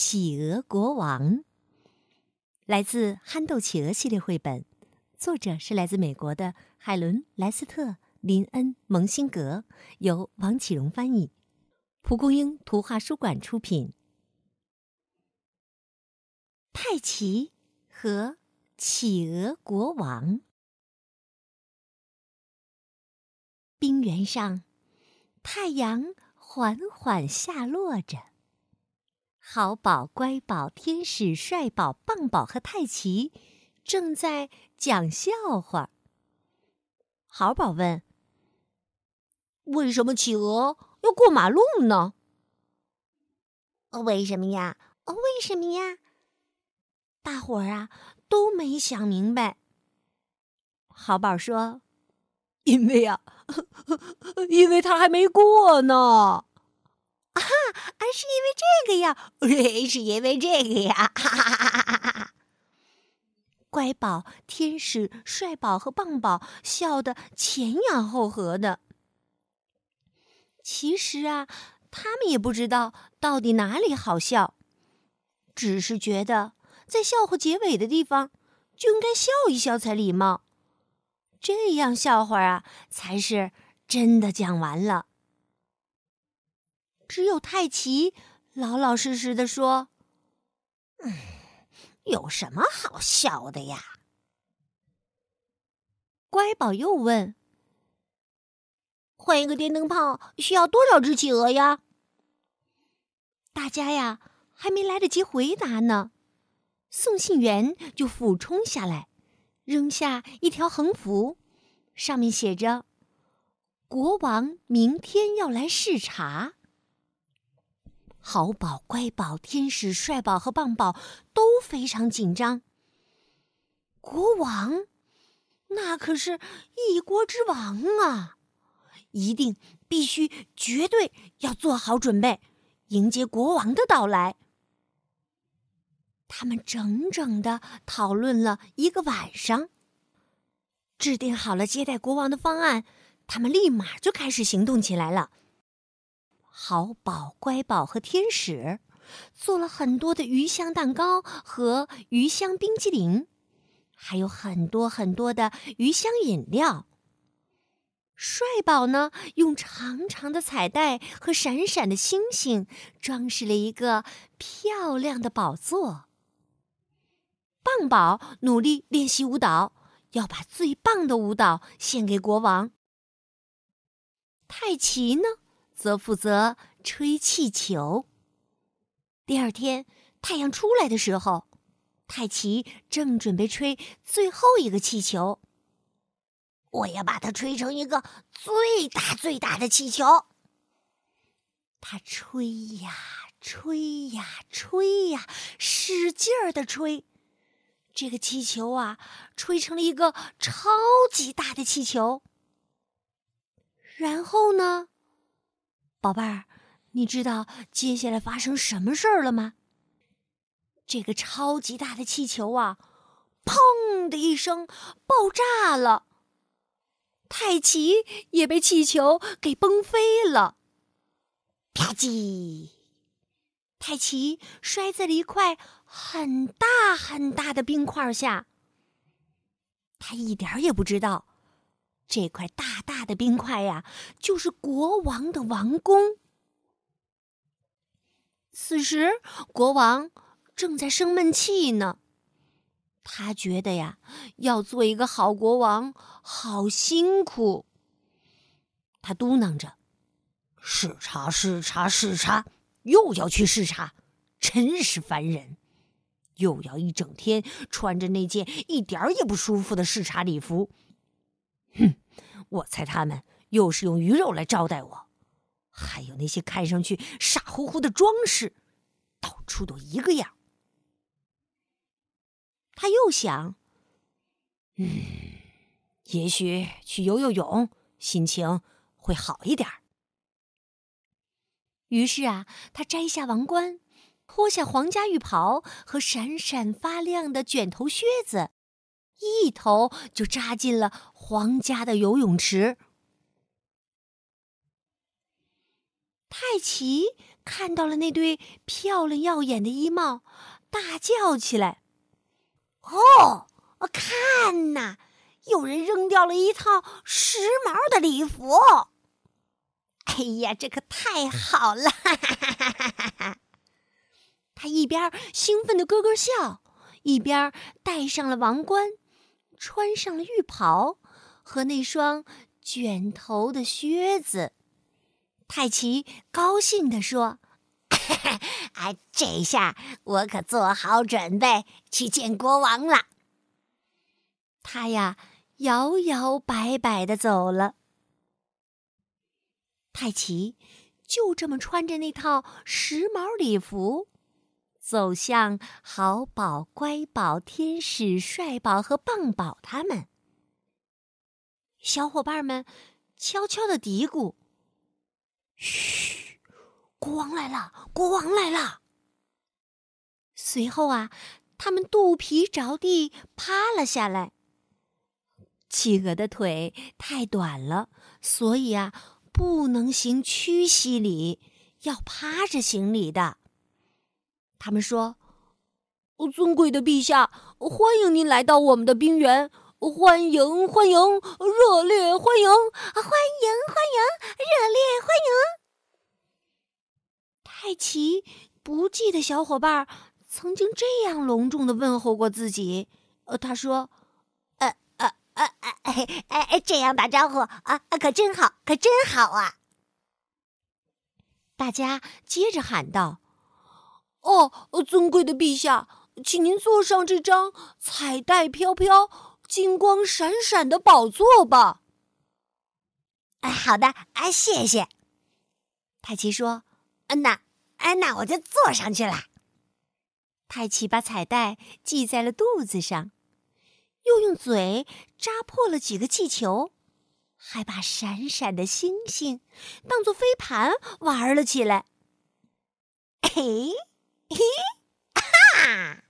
企鹅国王》。来自《憨豆企鹅》系列绘本，作者是来自美国的海伦·莱斯特、林恩·蒙辛格，由王启荣翻译，蒲公英图画书馆出品。泰奇和企鹅国王。冰原上，太阳缓缓下落着。好宝、乖宝、天使、帅宝、棒宝和泰奇正在讲笑话。好宝问：“为什么企鹅要过马路呢？”“为什么呀？为什么呀？”大伙儿啊都没想明白。好宝说：“因为呀，因为他还没过呢。”啊，是因为这个呀，是因为这个呀！哈哈哈哈哈！乖宝、天使、帅宝和棒宝笑得前仰后合的。其实啊，他们也不知道到底哪里好笑，只是觉得在笑话结尾的地方就应该笑一笑才礼貌，这样笑话啊才是真的讲完了。只有泰奇老老实实的说：“嗯，有什么好笑的呀？”乖宝又问：“换一个电灯泡需要多少只企鹅呀？”大家呀还没来得及回答呢，送信员就俯冲下来，扔下一条横幅，上面写着：“国王明天要来视察。”好宝、乖宝、天使、帅宝和棒宝都非常紧张。国王，那可是一国之王啊，一定必须绝对要做好准备，迎接国王的到来。他们整整的讨论了一个晚上，制定好了接待国王的方案，他们立马就开始行动起来了。好宝、乖宝和天使做了很多的鱼香蛋糕和鱼香冰激凌，还有很多很多的鱼香饮料。帅宝呢，用长长的彩带和闪闪的星星装饰了一个漂亮的宝座。棒宝努力练习舞蹈，要把最棒的舞蹈献给国王。泰奇呢？则负责吹气球。第二天太阳出来的时候，泰奇正准备吹最后一个气球。我要把它吹成一个最大最大的气球。他吹呀吹呀吹呀，使劲儿的吹，这个气球啊，吹成了一个超级大的气球。然后呢？宝贝儿，你知道接下来发生什么事儿了吗？这个超级大的气球啊，砰的一声爆炸了。泰奇也被气球给崩飞了，啪叽！泰奇摔在了一块很大很大的冰块下。他一点也不知道。这块大大的冰块呀，就是国王的王宫。此时，国王正在生闷气呢。他觉得呀，要做一个好国王，好辛苦。他嘟囔着：“视察，视察，视察，又要去视察，真是烦人！又要一整天穿着那件一点儿也不舒服的视察礼服。”哼，我猜他们又是用鱼肉来招待我，还有那些看上去傻乎乎的装饰，到处都一个样。他又想，嗯，也许去游游泳，心情会好一点。于是啊，他摘下王冠，脱下皇家浴袍和闪闪发亮的卷头靴子，一头就扎进了皇家的游泳池。泰奇看到了那对漂亮耀眼的衣帽，大叫起来：“哦，看呐，有人扔掉了一套时髦的礼服！”哎呀，这可太好了！他一边兴奋的咯咯笑，一边戴上了王冠，穿上了浴袍和那双卷头的靴子。泰奇高兴地说：“哎，这下我可做好准备去见国王了。”他呀，摇摇摆摆的走了。泰奇就这么穿着那套时髦礼服，走向好宝、乖宝、天使、帅宝和棒宝他们。小伙伴们悄悄的嘀咕：“嘘，国王来了，国王来了。”随后啊，他们肚皮着地趴了下来。企鹅的腿太短了，所以啊。不能行屈膝礼，要趴着行礼的。他们说：“尊贵的陛下，欢迎您来到我们的冰原，欢迎欢迎，热烈欢迎，欢迎欢迎，热烈欢迎。”泰奇不记得小伙伴曾经这样隆重的问候过自己。呃，他说。哎哎哎哎！这样打招呼啊，可真好，可真好啊！大家接着喊道：“哦，尊贵的陛下，请您坐上这张彩带飘飘、金光闪闪的宝座吧。”哎，好的，哎，谢谢。泰奇说：“嗯那，哎，那我就坐上去了。”泰奇把彩带系在了肚子上。又用嘴扎破了几个气球，还把闪闪的星星当做飞盘玩了起来。嘿，嘿哈！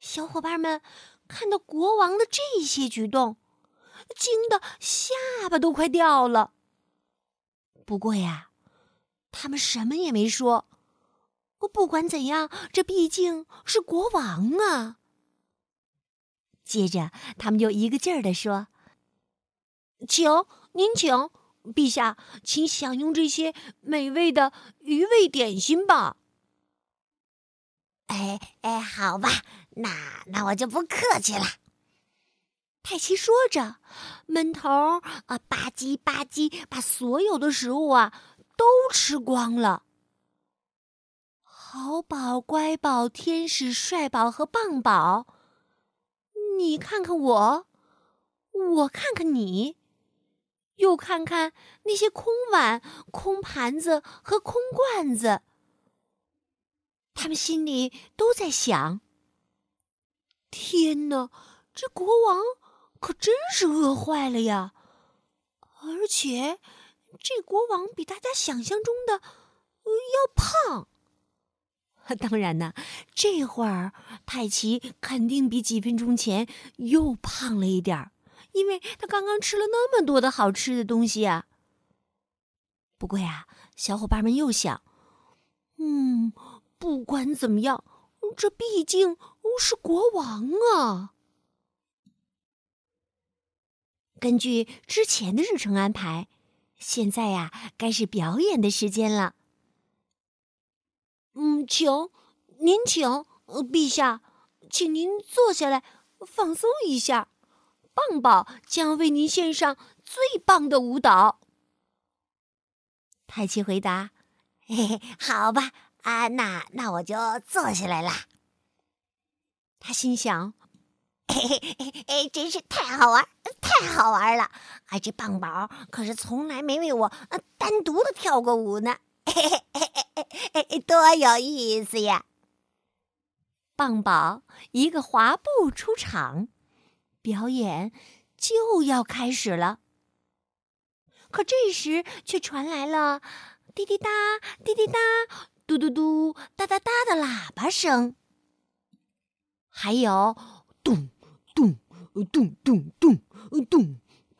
小伙伴们看到国王的这些举动，惊得下巴都快掉了。不过呀，他们什么也没说。不管怎样，这毕竟是国王啊。接着，他们又一个劲儿地说：“请您请，陛下，请享用这些美味的鱼味点心吧。”哎哎，好吧，那那我就不客气了。泰奇说着，闷头啊吧唧吧唧，把所有的食物啊都吃光了。好宝、乖宝、天使、帅宝和棒宝。你看看我，我看看你，又看看那些空碗、空盘子和空罐子。他们心里都在想：天哪，这国王可真是饿坏了呀！而且，这国王比大家想象中的要胖。当然呢，这会儿泰奇肯定比几分钟前又胖了一点儿，因为他刚刚吃了那么多的好吃的东西啊。不过呀，小伙伴们又想，嗯，不管怎么样，这毕竟是国王啊。根据之前的日程安排，现在呀，该是表演的时间了。嗯，请您请，陛下，请您坐下来放松一下。棒宝将为您献上最棒的舞蹈。泰奇回答：“ 嘿嘿，好吧，啊，那那我就坐下来了。”他心想：“ 嘿嘿嘿嘿，真是太好玩，太好玩了！啊，这棒宝可是从来没为我单独的跳过舞呢。”嘿嘿嘿嘿嘿多有意思呀！棒宝一个滑步出场，表演就要开始了。可这时却传来了滴滴答、滴滴答、嘟嘟嘟、哒哒哒的喇叭声，还有咚咚咚咚咚咚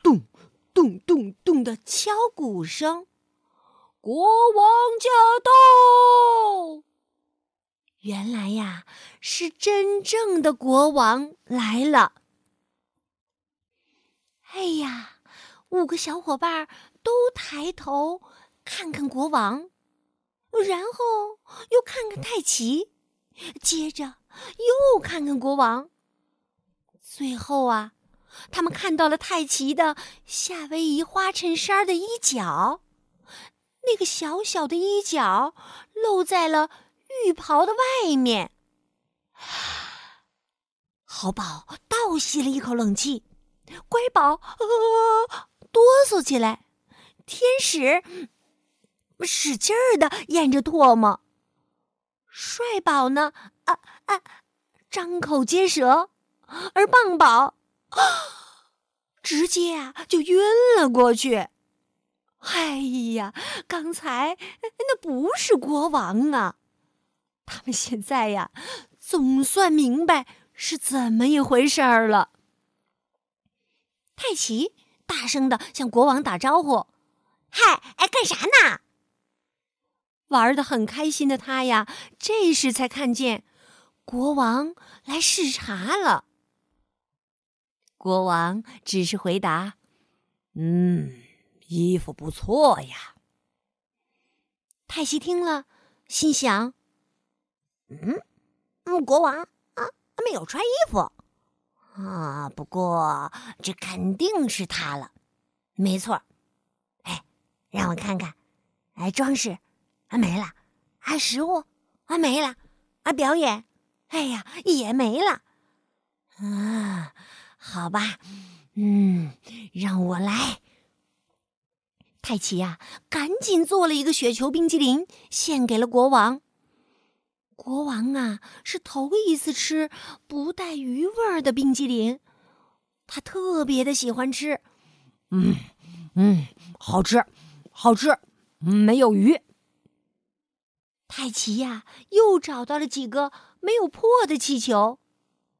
咚咚咚咚的敲鼓声。国王驾到！原来呀，是真正的国王来了。哎呀，五个小伙伴都抬头看看国王，然后又看看太奇，接着又看看国王。最后啊，他们看到了太奇的夏威夷花衬衫的衣角。那个小小的衣角露在了浴袍的外面。好宝倒吸了一口冷气，乖宝哆嗦起来，天使使劲儿的咽着唾沫，帅宝呢啊啊张口结舌，而棒宝啊直接啊就晕了过去。哎呀，刚才那不是国王啊！他们现在呀，总算明白是怎么一回事儿了。泰奇大声的向国王打招呼：“嗨，哎，干啥呢？”玩的很开心的他呀，这时才看见国王来视察了。国王只是回答：“嗯。”衣服不错呀。泰西听了，心想：“嗯，嗯，国王啊，没有穿衣服啊。不过这肯定是他了，没错。哎，让我看看，哎，装饰啊没了，啊，食物啊没了，啊，表演，哎呀，也没了。啊，好吧，嗯，让我来。”泰奇呀，赶紧做了一个雪球冰激凌，献给了国王。国王啊，是头一次吃不带鱼味儿的冰激凌，他特别的喜欢吃。嗯嗯，好吃，好吃，没有鱼。泰奇呀，又找到了几个没有破的气球，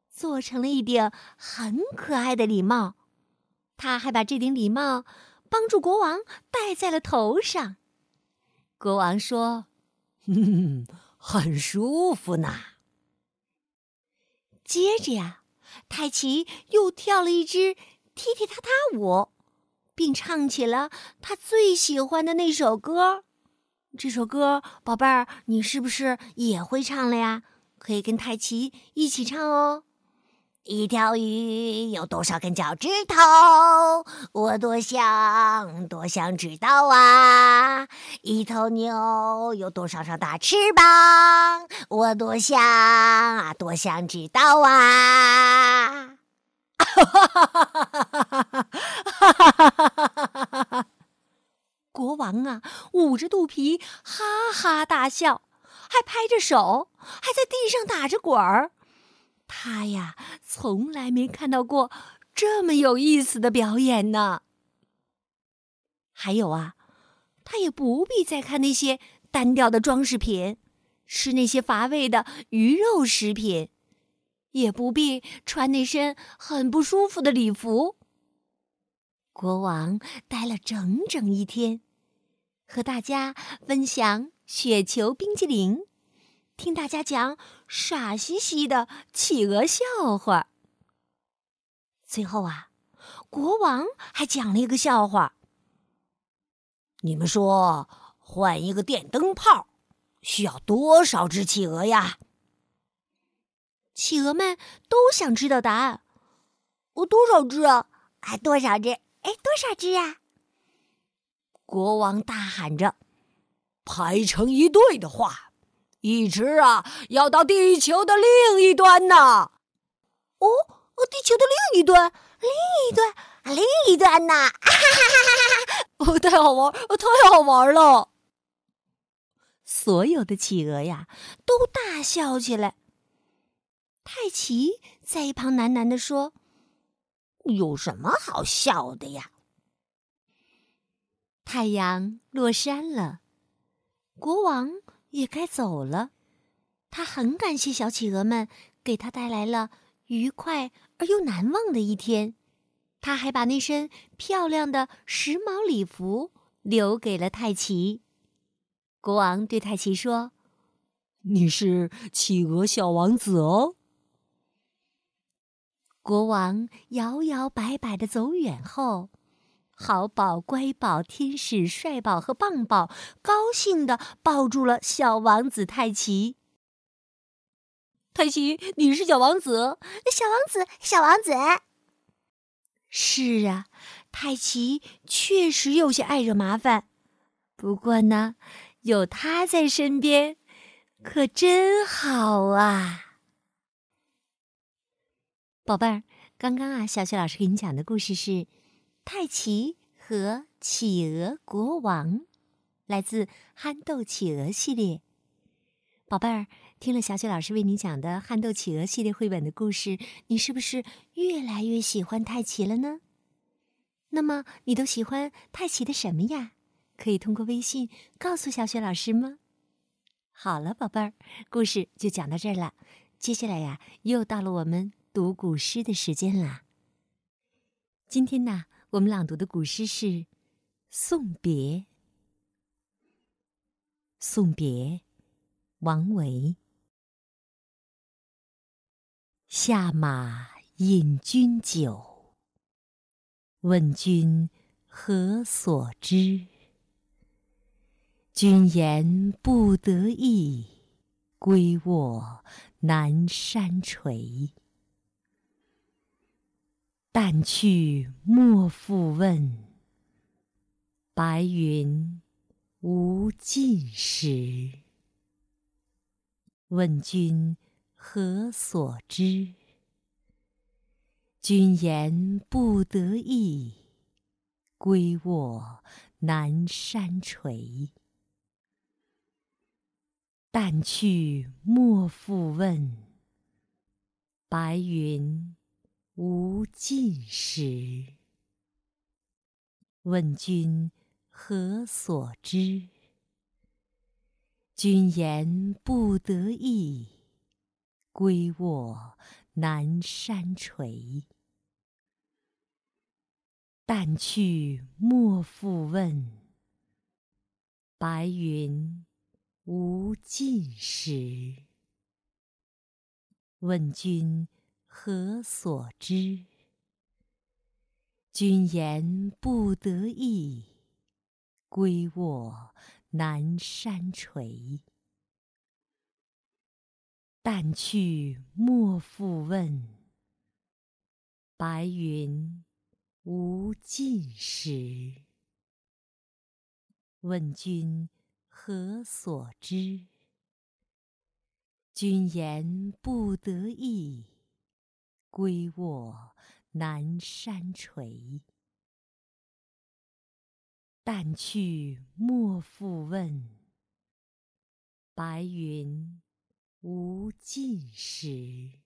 做成了一顶很可爱的礼帽。他还把这顶礼帽。帮助国王戴在了头上。国王说：“嗯，很舒服呢。”接着呀，泰奇又跳了一支踢踢踏踏舞，并唱起了他最喜欢的那首歌。这首歌，宝贝儿，你是不是也会唱了呀？可以跟泰奇一起唱哦。一条鱼有多少根脚趾头？我多想多想知道啊！一头牛有多少双大翅膀？我多想啊多想知道啊！哈哈哈哈哈哈哈哈哈！哈哈哈哈哈王啊，捂着肚皮哈哈大笑，还拍着手，还在地上打着滚儿。他呀，从来没看到过这么有意思的表演呢。还有啊，他也不必再看那些单调的装饰品，吃那些乏味的鱼肉食品，也不必穿那身很不舒服的礼服。国王待了整整一天，和大家分享雪球冰激凌。听大家讲傻兮兮的企鹅笑话。最后啊，国王还讲了一个笑话。你们说，换一个电灯泡需要多少只企鹅呀？企鹅们都想知道答案。我多少只啊？还，多少只？哎，多少只啊？国王大喊着：“排成一队的话。”一只啊，要到地球的另一端呢。哦，哦地球的另一端，另一端，另一端呢？哈哈哈哈哈哈！哦，太好玩，太好玩了。所有的企鹅呀都大笑起来。泰奇在一旁喃喃地说：“有什么好笑的呀？”太阳落山了，国王也该走了。他很感谢小企鹅们给他带来了愉快而又难忘的一天。他还把那身漂亮的时髦礼服留给了泰奇。国王对泰奇说：“你是企鹅小王子哦。”国王摇摇摆摆的走远后，好宝、乖宝、天使、帅宝和棒宝高兴的抱住了小王子泰奇。泰奇，你是小王子，小王子，小王子。是啊，泰奇确实有些爱惹麻烦，不过呢，有他在身边，可真好啊。宝贝儿，刚刚啊，小雪老师给你讲的故事是《泰奇和企鹅国王》，来自《憨豆企鹅》系列。宝贝儿，听了小雪老师为你讲的《憨豆企鹅》系列绘本的故事，你是不是越来越喜欢泰奇了呢？那么，你都喜欢泰奇的什么呀？可以通过微信告诉小雪老师吗？好了，宝贝儿，故事就讲到这儿了。接下来呀，又到了我们。读古诗的时间啦。今天呢，我们朗读的古诗是《送别》。送别，王维。下马饮君酒，问君何所知？君言不得意，归卧南山陲。但去莫复问，白云无尽时。问君何所知？君言不得意，归卧南山陲。但去莫复问，白云。无尽时。问君何所知？君言不得意，归卧南山陲。但去莫复问，白云无尽时。问君。何所知？君言不得意，归卧南山陲。但去莫复问，白云无尽时。问君何所知？君言不得意。归卧南山陲，但去莫复问，白云无尽时。